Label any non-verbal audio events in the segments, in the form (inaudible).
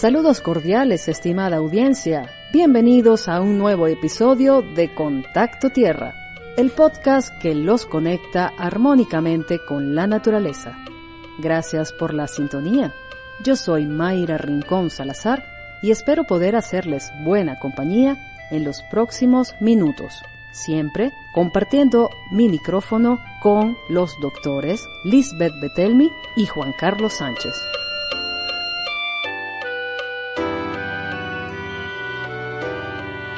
Saludos cordiales, estimada audiencia. Bienvenidos a un nuevo episodio de Contacto Tierra, el podcast que los conecta armónicamente con la naturaleza. Gracias por la sintonía. Yo soy Mayra Rincón Salazar y espero poder hacerles buena compañía en los próximos minutos, siempre compartiendo mi micrófono con los doctores Lisbeth Betelmi y Juan Carlos Sánchez.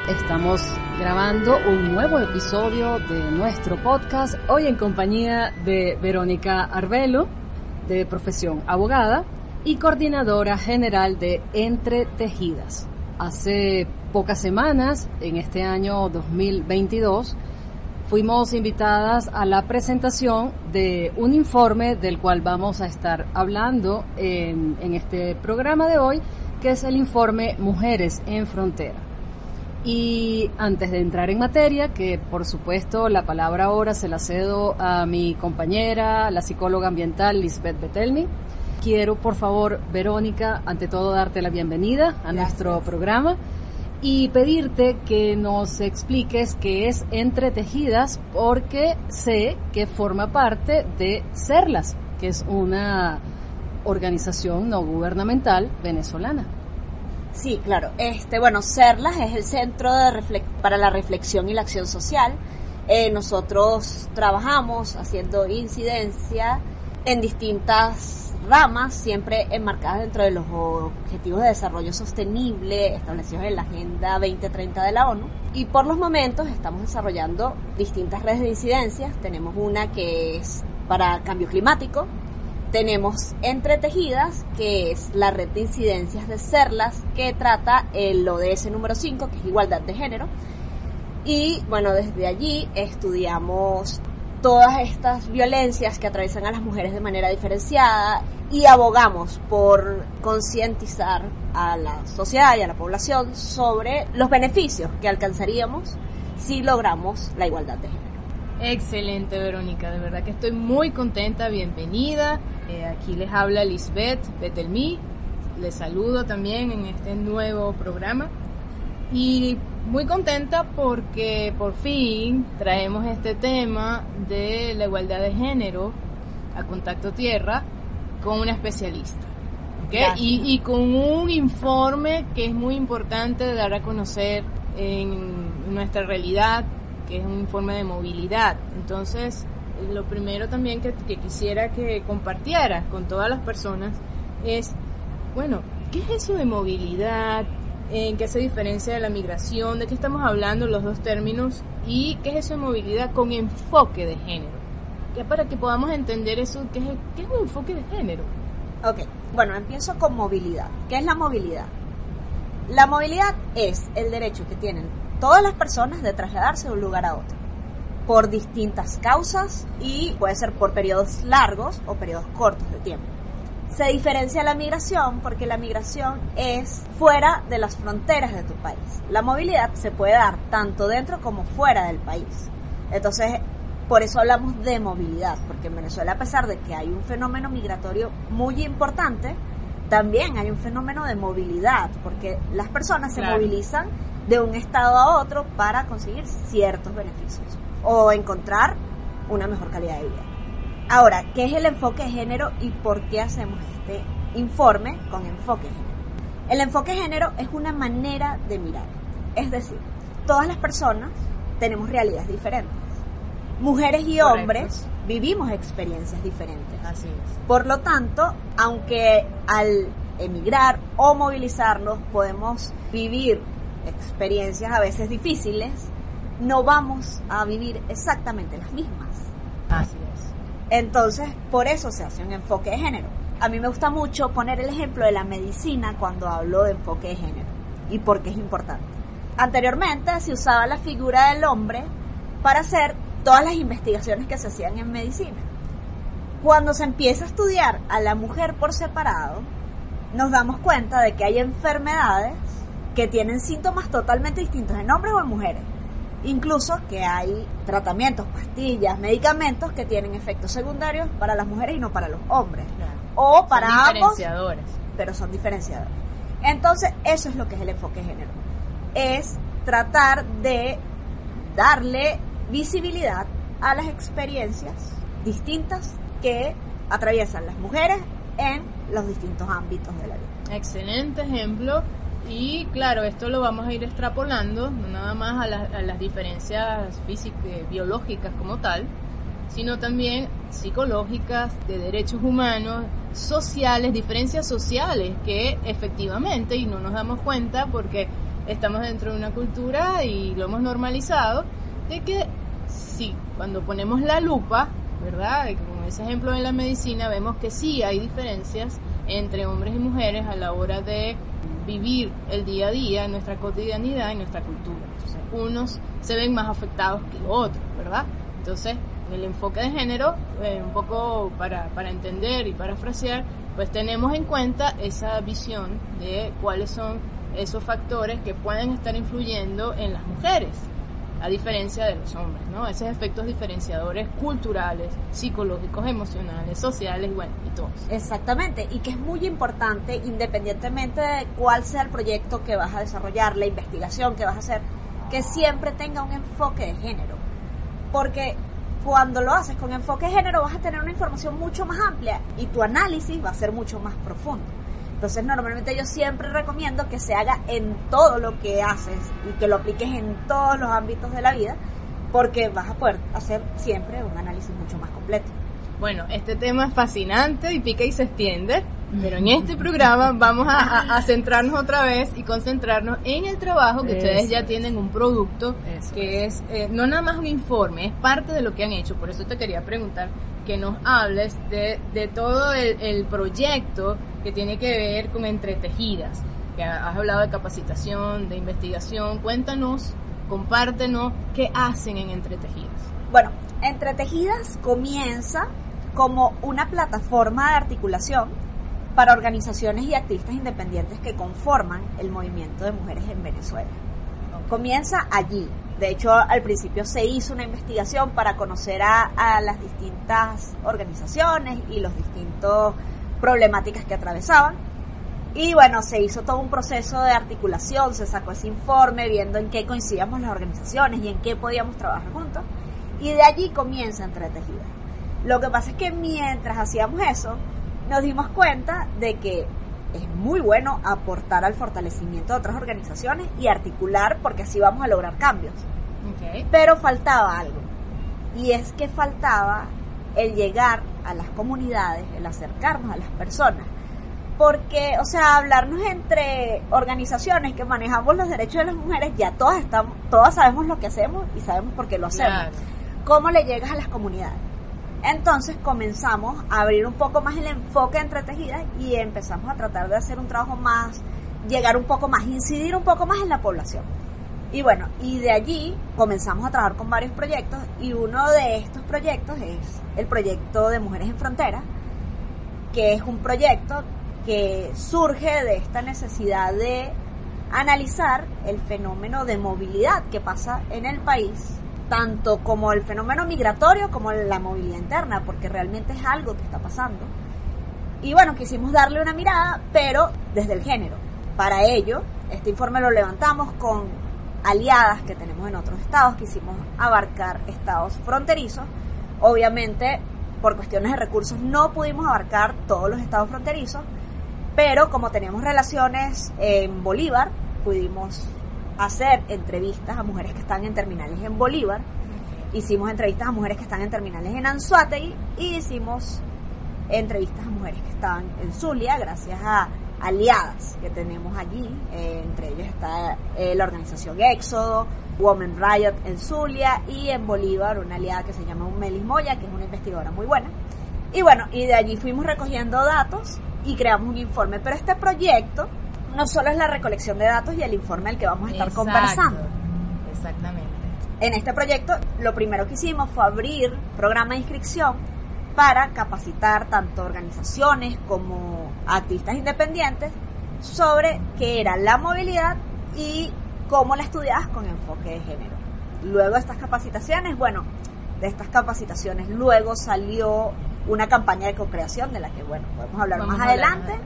Estamos grabando un nuevo episodio de nuestro podcast, hoy en compañía de Verónica Arbelo, de profesión abogada y coordinadora general de Entre Tejidas. Hace pocas semanas, en este año 2022, fuimos invitadas a la presentación de un informe del cual vamos a estar hablando en, en este programa de hoy, que es el informe Mujeres en Frontera. Y antes de entrar en materia, que por supuesto la palabra ahora se la cedo a mi compañera, la psicóloga ambiental Lisbeth Betelmi, quiero por favor, Verónica, ante todo darte la bienvenida a nuestro programa y pedirte que nos expliques qué es Entre Tejidas, porque sé que forma parte de CERLAS, que es una organización no gubernamental venezolana. Sí, claro. Este, bueno, CERLAS es el Centro de para la Reflexión y la Acción Social. Eh, nosotros trabajamos haciendo incidencia en distintas ramas, siempre enmarcadas dentro de los Objetivos de Desarrollo Sostenible establecidos en la Agenda 2030 de la ONU. Y por los momentos estamos desarrollando distintas redes de incidencias. Tenemos una que es para cambio climático, tenemos Entretejidas, que es la red de incidencias de CERLAS, que trata el ODS número 5, que es igualdad de género. Y bueno, desde allí estudiamos todas estas violencias que atraviesan a las mujeres de manera diferenciada y abogamos por concientizar a la sociedad y a la población sobre los beneficios que alcanzaríamos si logramos la igualdad de género. Excelente, Verónica. De verdad que estoy muy contenta. Bienvenida. Eh, aquí les habla Lisbeth Betelmi. Les saludo también en este nuevo programa. Y muy contenta porque por fin traemos este tema de la igualdad de género a contacto tierra con una especialista. Y, y, con un informe que es muy importante de dar a conocer en nuestra realidad que es un informe de movilidad. Entonces, lo primero también que, quisiera que compartieras con todas las personas es, bueno, ¿qué es eso de movilidad? ¿En qué se diferencia de la migración? ¿De qué estamos hablando los dos términos? ¿Y qué es eso de movilidad con enfoque de género? Ya para que podamos entender eso, ¿qué es, qué es un enfoque de género? Ok, bueno, empiezo con movilidad. ¿Qué es la movilidad? La movilidad es el derecho que tienen todas las personas de trasladarse de un lugar a otro por distintas causas y puede ser por periodos largos o periodos cortos de tiempo. Se diferencia la migración porque la migración es fuera de las fronteras de tu país. La movilidad se puede dar tanto dentro como fuera del país. Entonces, por eso hablamos de movilidad, porque en Venezuela, a pesar de que hay un fenómeno migratorio muy importante, también hay un fenómeno de movilidad, porque las personas se movilizan de un estado a otro para conseguir ciertos beneficios o encontrar una mejor calidad de vida. Ahora, ¿qué es el enfoque de género y por qué hacemos este informe con enfoque de género? El enfoque de género es una manera de mirar, es decir, todas las personas tenemos realidades diferentes. Mujeres y hombres vivimos experiencias diferentes. Así es. Por lo tanto, aunque al emigrar o movilizarnos podemos vivir experiencias a veces difíciles, no vamos a vivir exactamente las mismas. Así es. Entonces, por eso se hace un enfoque de género. A mí me gusta mucho poner el ejemplo de la medicina cuando hablo de enfoque de género y por qué es importante. Anteriormente se usaba la figura del hombre para hacer todas las investigaciones que se hacían en medicina. Cuando se empieza a estudiar a la mujer por separado, nos damos cuenta de que hay enfermedades que tienen síntomas totalmente distintos en hombres o en mujeres. Incluso que hay tratamientos, pastillas, medicamentos que tienen efectos secundarios para las mujeres y no para los hombres. O para Son ambos, diferenciadores. pero son diferenciadores. Entonces, eso es lo que es el enfoque de género. Es tratar de darle visibilidad a las experiencias distintas que atraviesan las mujeres en los distintos ámbitos de la vida. Excelente ejemplo. Y claro, esto lo vamos a ir extrapolando, no nada más a, las- a las diferencias físicas, biológicas como tal, sino también psicológicas, de derechos humanos, sociales, diferencias sociales que efectivamente, y no nos damos cuenta porque estamos dentro de una cultura y lo hemos normalizado, de que sí, cuando ponemos la lupa, ¿verdad? Como ese ejemplo en la medicina, vemos que sí hay diferencias entre hombres y mujeres a la hora de vivir el día a día, en nuestra cotidianidad, en nuestra cultura. Entonces, unos se ven más afectados que otros, ¿verdad? Entonces, el enfoque de género, eh, un poco para, para entender y parafrasear, pues tenemos en cuenta esa visión de cuáles son esos factores que pueden estar influyendo en las mujeres, a diferencia de los hombres, ¿no? Esos efectos diferenciadores culturales, psicológicos, emocionales, sociales, bueno, y todos. Exactamente, y que es muy importante, independientemente de cuál sea el proyecto que vas a desarrollar, la investigación que vas a hacer, que siempre tenga un enfoque de género. Porque cuando lo haces con enfoque de género vas a tener una información mucho más amplia y tu análisis va a ser mucho más profundo. Entonces normalmente yo siempre recomiendo que se haga en todo lo que haces y que lo apliques en todos los ámbitos de la vida porque vas a poder hacer siempre un análisis mucho más completo. Bueno, este tema es fascinante y pica y se extiende, pero en (laughs) este programa vamos a, a- a centrarnos otra vez y concentrarnos en el trabajo que ustedes Eso ya es. tienen un producto Eso que es eh, no nada más un informe, es parte de lo que han hecho. Por eso te quería preguntar que nos hables de, de todo el, el proyecto que tiene que ver con entretejidas. Que has hablado de capacitación, de investigación. Cuéntanos, compártenos qué hacen en entretejidas. Bueno, Entretejidas comienza como una plataforma de articulación para organizaciones y activistas independientes que conforman el movimiento de mujeres en Venezuela. Comienza allí. De hecho, al principio se hizo una investigación para conocer a, las distintas organizaciones y los distintos problemáticas que atravesaban. Y bueno, se hizo todo un proceso de articulación, se sacó ese informe viendo en qué coincidíamos las organizaciones y en qué podíamos trabajar juntos. Y de allí comienza Entretejida. Lo que pasa es que mientras hacíamos eso, nos dimos cuenta de que es muy bueno aportar al fortalecimiento de otras organizaciones y articular porque así vamos a lograr cambios. Okay. Pero faltaba algo. Y es que faltaba el llegar a las comunidades, el acercarnos a las personas. Porque, o sea, hablarnos entre organizaciones que manejamos los derechos de las mujeres, ya todas estamos, todas sabemos lo que hacemos y sabemos por qué lo hacemos. Claro. ¿Cómo le llegas a las comunidades? Entonces comenzamos a abrir un poco más el enfoque entre tejidas y empezamos a tratar de hacer un trabajo más, llegar un poco más, incidir un poco más en la población. Y bueno, y de allí comenzamos a trabajar con varios proyectos y uno de estos proyectos es el proyecto de Mujeres en Frontera, que es un proyecto que surge de esta necesidad de analizar el fenómeno de movilidad que pasa en el país, tanto como el fenómeno migratorio como la movilidad interna, porque realmente es algo que está pasando. Y bueno, quisimos darle una mirada, pero desde el género. Para ello, este informe lo levantamos con aliadas que tenemos en otros estados, quisimos abarcar estados fronterizos. Obviamente, por cuestiones de recursos, no pudimos abarcar todos los estados fronterizos, pero como teníamos relaciones en Bolívar, pudimos hacer entrevistas a mujeres que están en terminales en Bolívar, hicimos entrevistas a mujeres que están en terminales en Anzuategui y hicimos entrevistas a mujeres que están en Zulia gracias a aliadas que tenemos allí, eh, entre ellos está eh, la organización Éxodo, Women Riot en Zulia y en Bolívar una aliada que se llama Melis Moya, que es una investigadora muy buena. Y bueno, y de allí fuimos recogiendo datos y creamos un informe. Pero este proyecto no solo es la recolección de datos y el informe al que vamos a estar Exacto, conversando. Exactamente. En este proyecto, lo primero que hicimos fue abrir programa de inscripción para capacitar tanto organizaciones como activistas independientes sobre qué era la movilidad y cómo la estudiabas con enfoque de género. Luego de estas capacitaciones, bueno, de estas capacitaciones luego salió una campaña de co-creación de la que, bueno, podemos hablar Vamos más hablar adelante.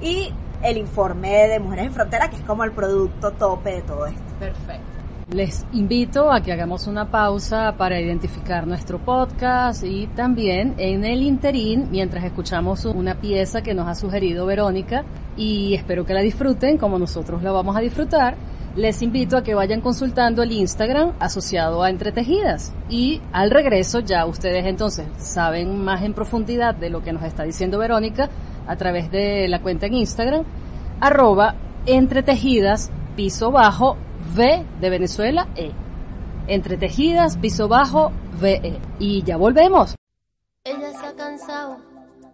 Y el informe de Mujeres en Frontera, que es como el producto tope de todo esto. Perfecto. Les invito a que hagamos una pausa para identificar nuestro podcast y también en el interín, mientras escuchamos una pieza que nos ha sugerido Verónica y espero que la disfruten como nosotros la vamos a disfrutar, les invito a que vayan consultando el Instagram asociado a Entretejidas y al regreso ya ustedes entonces saben más en profundidad de lo que nos está diciendo Verónica a través de la cuenta en Instagram arroba entretejidas piso bajo V de Venezuela E. Entretejidas piso bajo VE. Y ya volvemos. Ella se ha cansado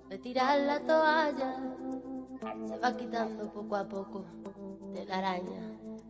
de tirar la toalla. Se va quitando poco a poco de la araña.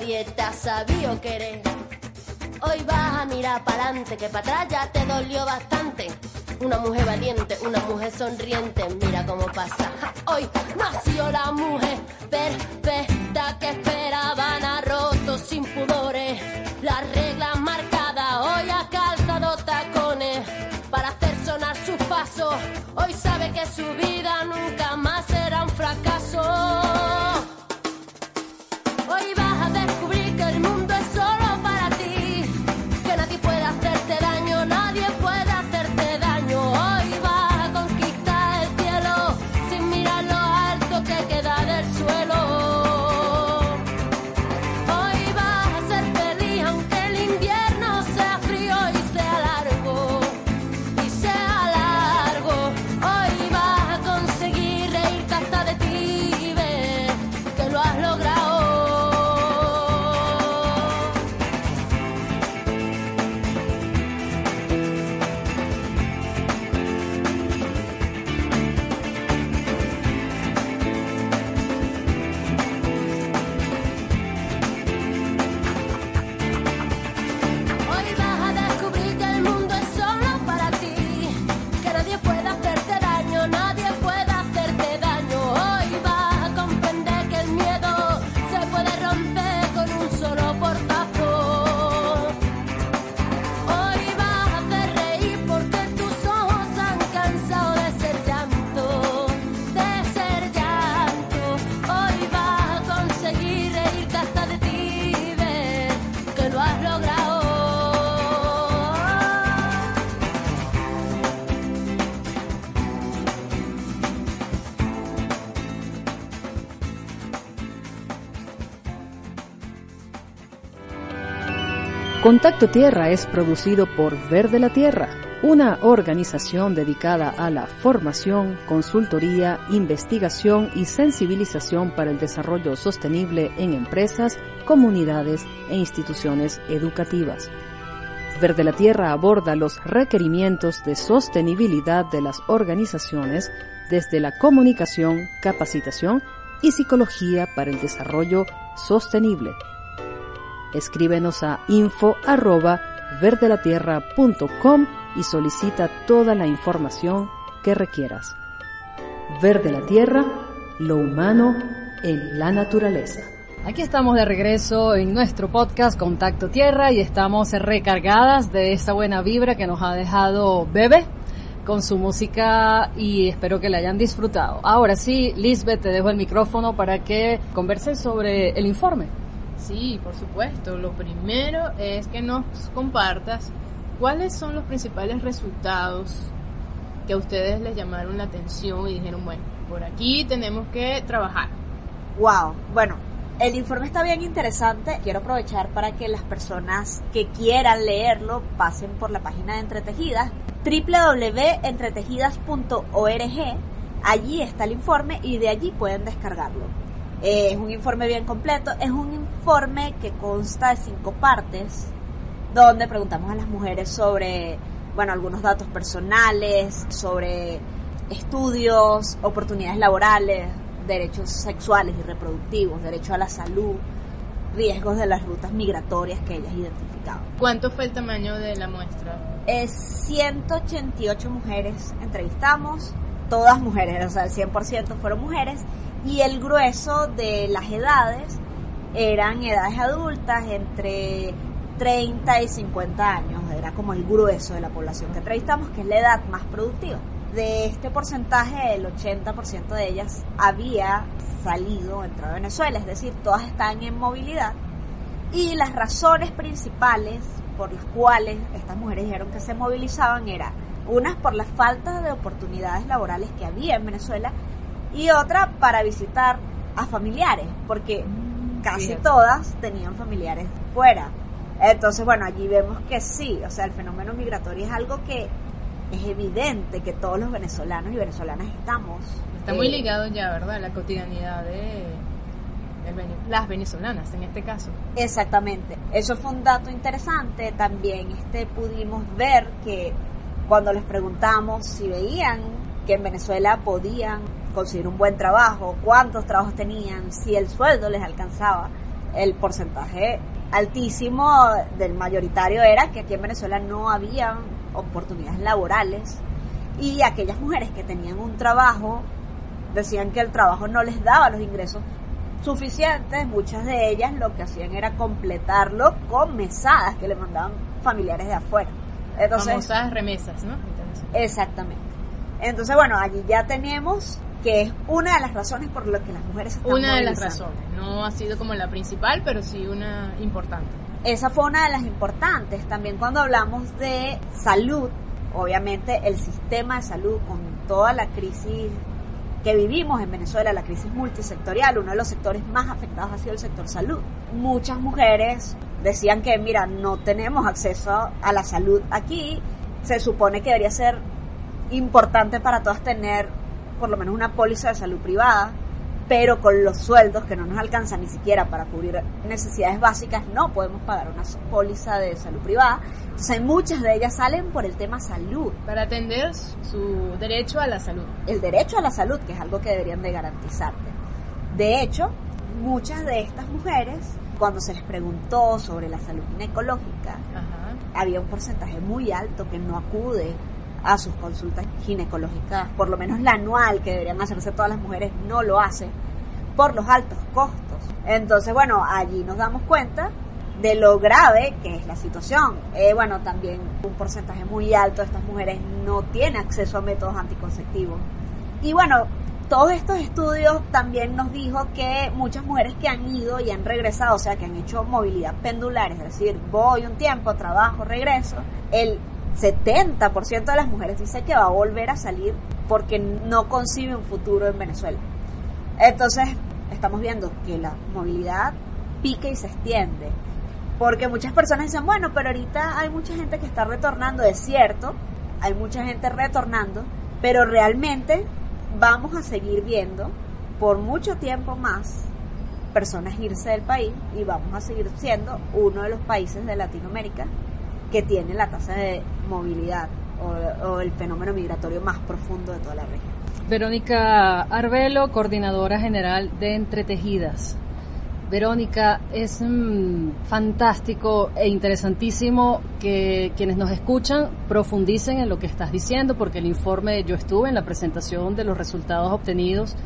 ha sabido querer. Hoy vas a mirar para adelante, que para atrás ya te dolió bastante. Una mujer valiente, una mujer sonriente, mira cómo pasa. Hoy nació la mujer perfecta que esperaban a rotos sin pudores. Las reglas marcadas, hoy ha calzado tacones para hacer sonar sus pasos. Hoy sabe que su vida nunca más será un fracaso. Contacto Tierra es producido por Verde la Tierra, una organización dedicada a la formación, consultoría, investigación y sensibilización para el desarrollo sostenible en empresas, comunidades e instituciones educativas. Verde la Tierra aborda los requerimientos de sostenibilidad de las organizaciones desde la comunicación, capacitación y psicología para el desarrollo sostenible. Escríbenos a info arroba verdelatierra.com y solicita toda la información que requieras. Verde la Tierra, lo humano en la naturaleza. Aquí estamos de regreso en nuestro podcast Contacto Tierra y estamos recargadas de esa buena vibra que nos ha dejado Bebe con su música y espero que la hayan disfrutado. Ahora sí, Lisbeth, te dejo el micrófono para que conversen sobre el informe. Sí, por supuesto. Lo primero es que nos compartas cuáles son los principales resultados que a ustedes les llamaron la atención y dijeron, bueno, por aquí tenemos que trabajar. Wow, bueno, el informe está bien interesante. Quiero aprovechar para que las personas que quieran leerlo pasen por la página de Entretejidas, www.entretejidas.org. Allí está el informe y de allí pueden descargarlo. Eh, es un informe bien completo, es un informe que consta de cinco partes, donde preguntamos a las mujeres sobre, bueno, algunos datos personales, sobre estudios, oportunidades laborales, derechos sexuales y reproductivos, derecho a la salud, riesgos de las rutas migratorias que ellas identificaban. ¿Cuánto fue el tamaño de la muestra? Es 188 mujeres entrevistamos, todas mujeres, o sea, el 100% fueron mujeres, y el grueso de las edades eran edades adultas entre 30 y 50 años, era como el grueso de la población que entrevistamos, que es la edad más productiva. De este porcentaje, el 80% de ellas había salido, entrado a Venezuela, es decir, todas están en movilidad. Y las razones principales por las cuales estas mujeres dijeron que se movilizaban era unas por la falta de oportunidades laborales que había en Venezuela y otra para visitar a familiares, porque casi todas tenían familiares fuera. Entonces, bueno, allí vemos que sí, o sea, el fenómeno migratorio es algo que es evidente que todos los venezolanos y venezolanas estamos. Está muy eh, ligado ya, ¿verdad? A la cotidianidad de, las venezolanas en este caso. Exactamente. Eso fue un dato interesante. También este pudimos ver que cuando les preguntamos si veían que en Venezuela podían conseguir un buen trabajo, cuántos trabajos tenían, si el sueldo les alcanzaba. El porcentaje altísimo del mayoritario era que aquí en Venezuela no había oportunidades laborales y aquellas mujeres que tenían un trabajo decían que el trabajo no les daba los ingresos suficientes, muchas de ellas lo que hacían era completarlo con mesadas que le mandaban familiares de afuera. Entonces, Famosas remesas, ¿no? Exactamente. Entonces, bueno, allí ya tenemos que es una de las razones por las que las mujeres están Una de las razones, no ha sido como la principal, pero sí una importante. Esa fue una de las importantes. También cuando hablamos de salud, obviamente el sistema de salud con toda la crisis que vivimos en Venezuela, la crisis multisectorial, uno de los sectores más afectados ha sido el sector salud. Muchas mujeres decían que, mira, no tenemos acceso a la salud aquí, se supone que debería ser importante para todas tener por lo menos una póliza de salud privada, pero con los sueldos que no nos alcanzan ni siquiera para cubrir necesidades básicas, no podemos pagar una póliza de salud privada. Entonces, muchas de ellas salen por el tema salud. Para atender su derecho a la salud. El derecho a la salud, que es algo que deberían de garantizarte. De hecho, muchas de estas mujeres, cuando se les preguntó sobre la salud ginecológica, había un porcentaje muy alto que no acude a sus consultas ginecológicas, por lo menos la anual que deberían hacerse todas las mujeres, no lo hacen por los altos costos. Entonces, bueno, allí nos damos cuenta de lo grave que es la situación. Eh, bueno, también un porcentaje muy alto de estas mujeres no tiene acceso a métodos anticonceptivos. Y bueno, todos estos estudios también nos dijo que muchas mujeres que han ido y han regresado, o sea, que han hecho movilidad pendular, es decir, voy un tiempo, trabajo, regreso, el 70% de las mujeres dice que va a volver a salir porque no concibe un futuro en Venezuela. Entonces, estamos viendo que la movilidad pica y se extiende. Porque muchas personas dicen, bueno, pero ahorita hay mucha gente que está retornando, es cierto, hay mucha gente retornando, pero realmente vamos a seguir viendo por mucho tiempo más personas irse del país y vamos a seguir siendo uno de los países de Latinoamérica que tiene la tasa de movilidad o, el fenómeno migratorio más profundo de toda la región. Verónica Arbelo, coordinadora general de Entretejidas. Verónica, es mm, fantástico e interesantísimo que quienes nos escuchan profundicen en lo que estás diciendo, porque el informe yo estuve en la presentación de los resultados obtenidos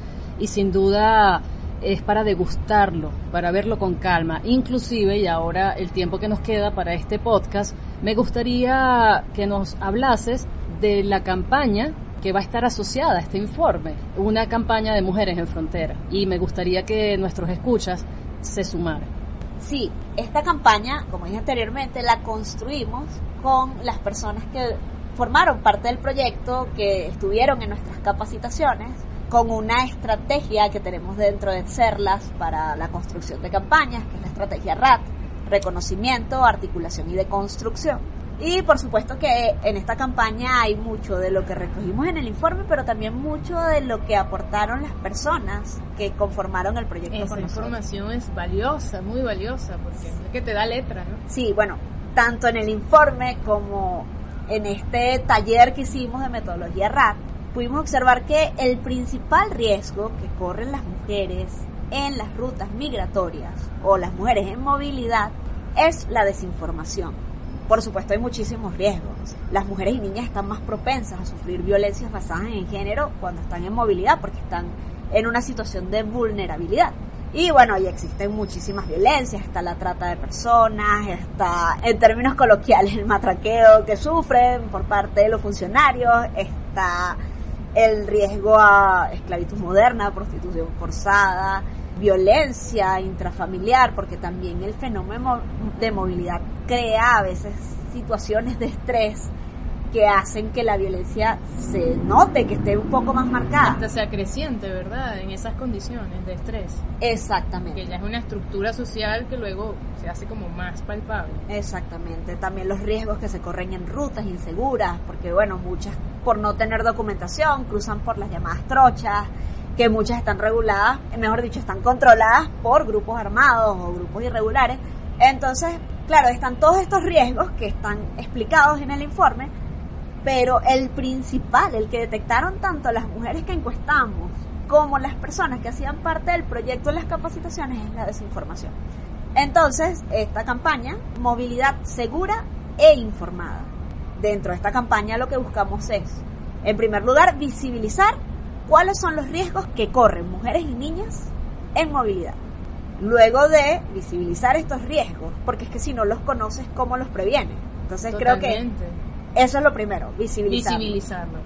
y sin duda es para degustarlo, para verlo con calma. Inclusive, y ahora el tiempo que nos queda para este podcast, me gustaría que nos hablases de la campaña que va a estar asociada a este informe, una campaña de mujeres en frontera. Y me gustaría que nuestros escuchas se sumaran. Sí, esta campaña, como dije anteriormente, la construimos con las personas que formaron parte del proyecto, que estuvieron en nuestras capacitaciones, con una estrategia que tenemos dentro de CERLAS para la construcción de campañas, que es la estrategia RAT, reconocimiento, articulación y deconstrucción y por supuesto que en esta campaña hay mucho de lo que recogimos en el informe, pero también mucho de lo que aportaron las personas que conformaron el proyecto. Esa información es valiosa, muy valiosa, porque es que te da letra, ¿no? Sí, bueno, tanto en el informe como en este taller que hicimos de metodología RAT, pudimos observar que el principal riesgo que corren las mujeres en las rutas migratorias o las mujeres en movilidad es la desinformación por supuesto hay muchísimos riesgos. Las mujeres y niñas están más propensas a sufrir violencias basadas en género cuando están en movilidad porque están en una situación de vulnerabilidad. Y bueno, ahí existen muchísimas violencias, está la trata de personas, está en términos coloquiales el matraqueo que sufren por parte de los funcionarios, está el riesgo a esclavitud moderna, prostitución forzada, violencia intrafamiliar, porque también el fenómeno de movilidad crea a veces situaciones de estrés que hacen que la violencia se note, que esté un poco más marcada. Hasta sea creciente, ¿verdad? En esas condiciones de estrés. Exactamente. Que ya es una estructura social que luego se hace como más palpable. Exactamente. También los riesgos que se corren en rutas inseguras, porque bueno, muchas por no tener documentación cruzan por las llamadas trochas, que muchas están reguladas, mejor dicho, están controladas por grupos armados o grupos irregulares. Entonces, claro, están todos estos riesgos que están explicados en el informe, pero el principal, el que detectaron tanto las mujeres que encuestamos como las personas que hacían parte del proyecto de las capacitaciones es la desinformación. Entonces, esta campaña, movilidad segura e informada. Dentro de esta campaña lo que buscamos es, en primer lugar, visibilizar cuáles son los riesgos que corren mujeres y niñas en movilidad. Luego de visibilizar estos riesgos, porque es que si no los conoces, ¿cómo los previenes? Entonces creo que eso es lo primero, visibilizarlos. visibilizarlos.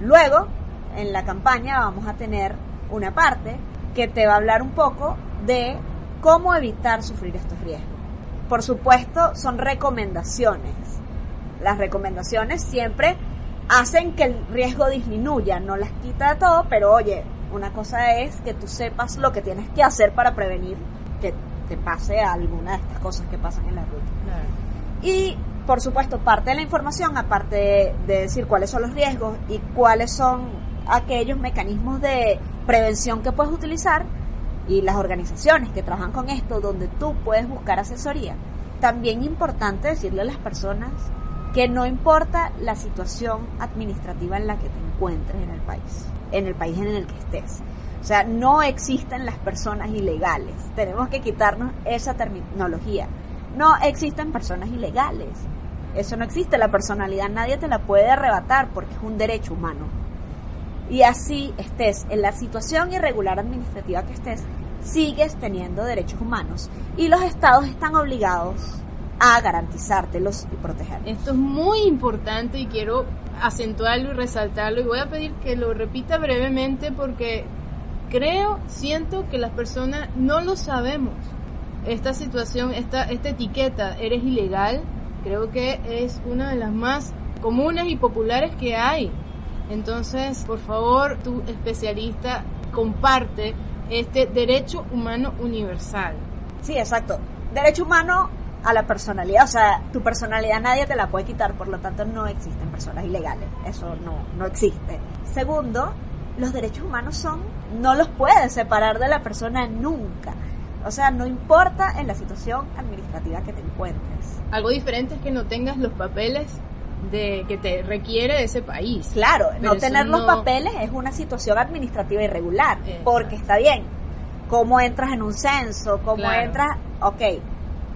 Luego, en la campaña vamos a tener una parte que te va a hablar un poco de cómo evitar sufrir estos riesgos. Por supuesto, son recomendaciones. Las recomendaciones siempre hacen que el riesgo disminuya, no las quita de todo, pero oye, una cosa es que tú sepas lo que tienes que hacer para prevenir que te pase alguna de estas cosas que pasan en la ruta. Y por supuesto, parte de la información, aparte de, decir cuáles son los riesgos y cuáles son aquellos mecanismos de prevención que puedes utilizar y las organizaciones que trabajan con esto, donde tú puedes buscar asesoría, también importante decirle a las personas que no importa la situación administrativa en la que te encuentres en el país, en el país en el que estés. O sea, no existen las personas ilegales. Tenemos que quitarnos esa terminología. No existen personas ilegales. Eso no existe. La personalidad nadie te la puede arrebatar porque es un derecho humano. Y así estés en la situación irregular administrativa que estés, sigues teniendo derechos humanos. Y los estados están obligados a garantizártelos y proteger. Esto es muy importante y quiero acentuarlo y resaltarlo y voy a pedir que lo repita brevemente porque creo, siento que las personas no lo sabemos. Esta situación, esta, esta etiqueta, eres ilegal, creo que es una de las más comunes y populares que hay. Entonces, por favor, tu especialista comparte este derecho humano universal. Sí, exacto. Derecho humano a la personalidad. O sea, tu personalidad nadie te la puede quitar, por lo tanto no existen personas ilegales. Eso no, no existe. Segundo, los derechos humanos son, no los puedes separar de la persona nunca. O sea, no importa en la situación administrativa que te encuentres. Algo diferente es que no tengas los papeles de que te requiere ese país. Claro, no tener los papeles es una situación administrativa irregular, porque está bien, cómo entras en un censo, cómo Claro. entras, ok,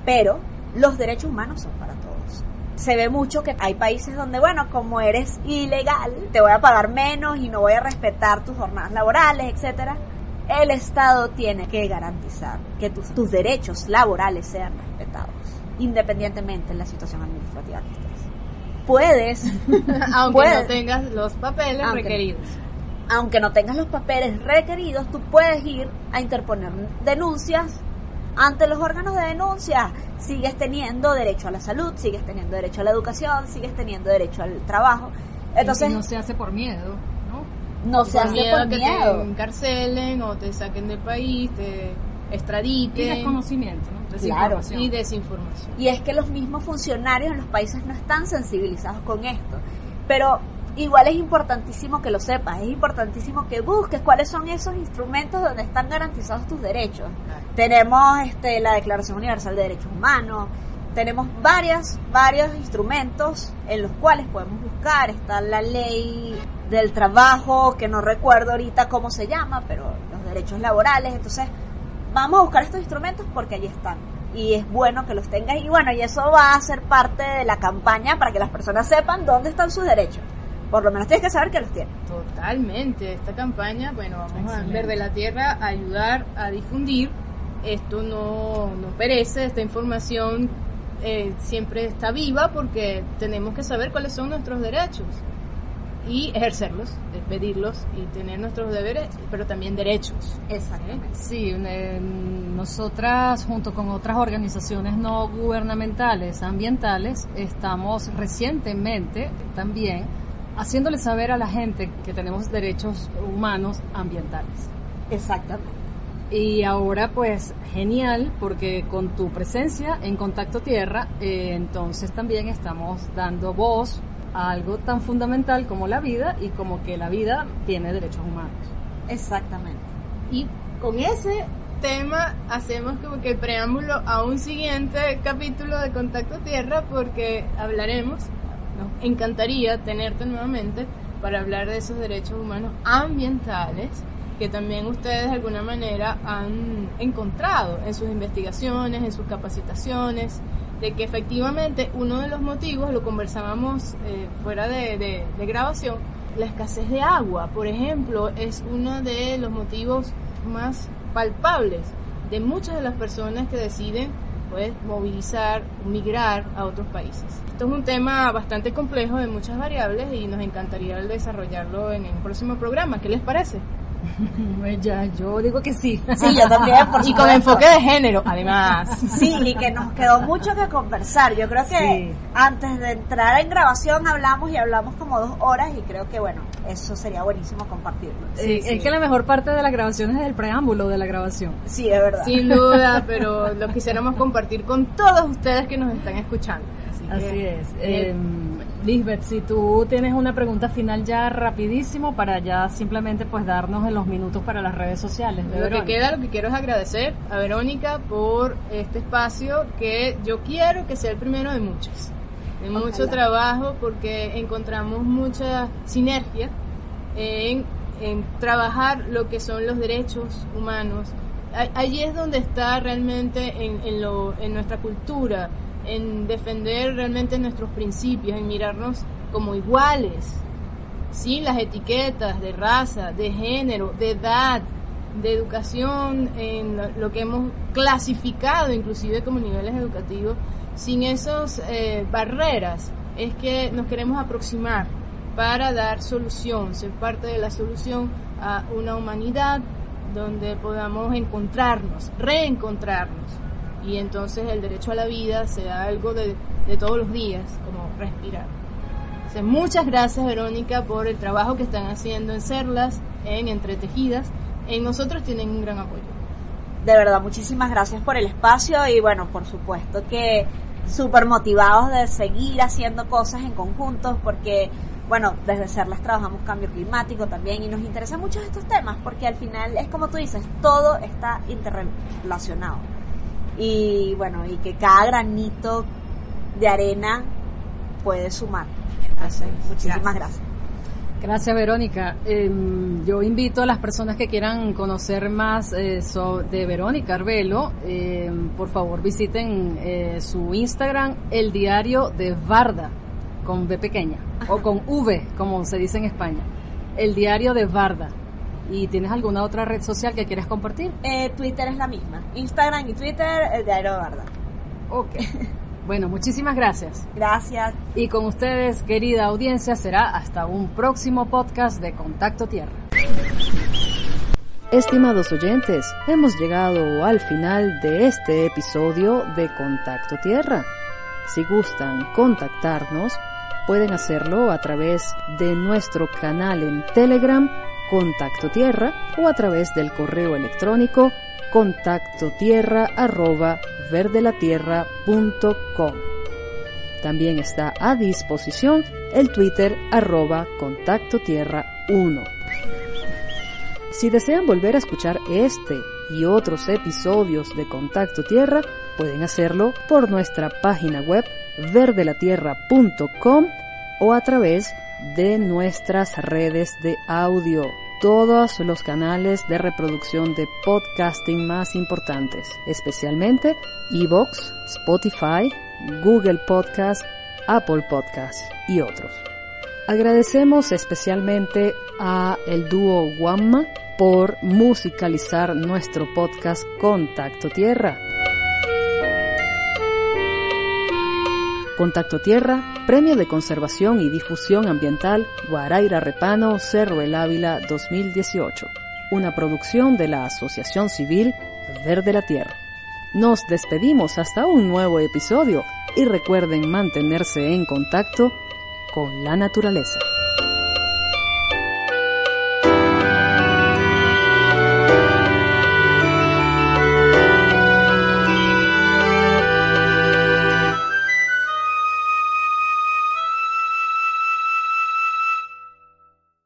pero los derechos humanos son para todos. Se ve mucho que hay países donde, bueno, como eres ilegal, te voy a pagar menos y no voy a respetar tus jornadas laborales, etcétera. El Estado tiene que garantizar que tus, tus derechos laborales sean respetados, independientemente de la situación administrativa que estés. Puedes, (laughs) Aunque Puede. no (laughs) tengas los papeles Aunque- requeridos. aunque no tengas los papeles requeridos, tú puedes ir a interponer denuncias ante los órganos de denuncia. Sigues teniendo derecho a la salud, sigues teniendo derecho a la educación, sigues teniendo derecho al trabajo. Entonces, Y no se hace por miedo, ¿no? no se por hace miedo por a que miedo. te encarcelen o te saquen del país, te Y extraditen desconocimiento, ¿no? Claro. Desinformación. y desinformación. Y es que los mismos funcionarios en los países no están sensibilizados con esto. Pero igual es importantísimo que lo sepas, es importantísimo que busques cuáles son esos instrumentos donde están garantizados tus derechos. Tenemos este, la Declaración Universal de Derechos Humanos, tenemos varias, varios instrumentos en los cuales podemos buscar. Está la ley del trabajo, que no recuerdo ahorita cómo se llama, pero los derechos laborales. Entonces, vamos a buscar estos instrumentos porque allí están. Y es bueno que los tengas. Y bueno, y eso va a ser parte de la campaña para que las personas sepan dónde están sus derechos. Por lo menos tienes que saber que los tienen. Totalmente. Esta campaña, bueno, vamos Excelente. a ver de la Tierra a ayudar a difundir. Esto no, no perece, esta información eh, siempre está viva porque tenemos que saber cuáles son nuestros derechos y ejercerlos, eh, pedirlos y tener nuestros deberes, pero también derechos. Exactamente. Sí, eh, nosotras junto con otras organizaciones no gubernamentales ambientales estamos recientemente también haciéndole saber a la gente que tenemos derechos humanos ambientales. Exactamente. Y ahora pues genial porque con tu presencia en Contacto Tierra, eh, entonces también estamos dando voz a algo tan fundamental como la vida y como que la vida tiene derechos humanos. Exactamente. Y con ese tema hacemos como que el preámbulo a un siguiente capítulo de Contacto Tierra porque hablaremos, nos encantaría tenerte nuevamente para hablar de esos derechos humanos ambientales que también ustedes de alguna manera han encontrado en sus investigaciones, en sus capacitaciones, de que efectivamente uno de los motivos, lo conversábamos eh, fuera de, de- de grabación, la escasez de agua, por ejemplo, es uno de los motivos más palpables de muchas de las personas que deciden pues movilizar, migrar a otros países. Esto es un tema bastante complejo de muchas variables y nos encantaría desarrollarlo en el próximo programa. ¿Qué les parece? (laughs) Ya, yo digo que sí. Sí, yo también, por (laughs) Y con enfoque de género, además. (laughs) Sí, y que nos quedó mucho que conversar. Yo creo que Sí. antes de entrar en grabación hablamos y hablamos como dos horas y creo que bueno, eso sería buenísimo compartirlo. Sí, Es que la mejor parte de la grabación es el preámbulo de la grabación. Sí, es verdad. Sin duda, (laughs) pero lo quisiéramos compartir con todos ustedes que nos están escuchando. Así, que, Así es. eh, Eh, Lisbeth, si tú tienes una pregunta final ya rapidísimo para ya simplemente pues darnos en los minutos para las redes sociales. de Lo que queda, lo que quiero es agradecer a Verónica por este espacio que yo quiero que sea el primero de muchos. De mucho trabajo porque encontramos mucha sinergia en, trabajar lo que son los derechos humanos. Allí es donde está realmente en, nuestra cultura, en defender realmente nuestros principios, en mirarnos como iguales, sin las etiquetas de raza, de género, de edad, de educación, en lo que hemos clasificado inclusive como niveles educativos, sin esas eh, barreras, es que nos queremos aproximar para dar solución, ser parte de la solución a una humanidad donde podamos encontrarnos, reencontrarnos. Y entonces el derecho a la vida sea algo de, de todos los días, como respirar. Entonces, muchas gracias Verónica por el trabajo que están haciendo en Cerlas, en Entretejidas. En nosotros tienen un gran apoyo. De verdad, muchísimas gracias por el espacio y bueno, por supuesto que súper motivados de seguir haciendo cosas en conjuntos porque, bueno, desde Serlas trabajamos cambio climático también y nos interesan mucho estos temas porque al final es como tú dices, todo está interrelacionado. Y bueno, y que cada granito de arena puede sumar. Entonces, muchísimas gracias. Gracias, Verónica. Em, yo invito a las personas que quieran conocer más eh, de Verónica Arbelo, em, por favor visiten eh, su Instagram, El Diario de Varda, con B pequeña, o con V, como se dice en España. El Diario de Varda. ¿Y tienes alguna otra red social que quieras compartir? Eh, Twitter es la misma. Instagram y Twitter, El Diario de Varda. Ok. (laughs) Bueno, muchísimas gracias. Gracias. Y con ustedes, querida audiencia, será hasta un próximo podcast de Contacto Tierra. Estimados oyentes, hemos llegado al final de este episodio de Contacto Tierra. Si gustan contactarnos, pueden hacerlo a través de nuestro canal en Telegram, Contacto Tierra, o a través del correo electrónico contacto tierra arroba verdelatierra.com. También está a disposición el Twitter arroba contacto tierra 1. Si desean volver a escuchar este y otros episodios de Contacto Tierra, pueden hacerlo por nuestra página web verdelatierra.com o a través de nuestras redes de audio todos los canales de reproducción de podcasting más importantes, especialmente Evox, Spotify, Google Podcast, Apple Podcast y otros. Agradecemos especialmente a el dúo Wamma por musicalizar nuestro podcast Contacto Tierra. Contacto Tierra, Premio de Conservación y Difusión Ambiental Guaraira Repano Cerro El Ávila 2018, una producción de la Asociación Civil Verde la Tierra. Nos despedimos hasta un nuevo episodio y recuerden mantenerse en contacto con la naturaleza.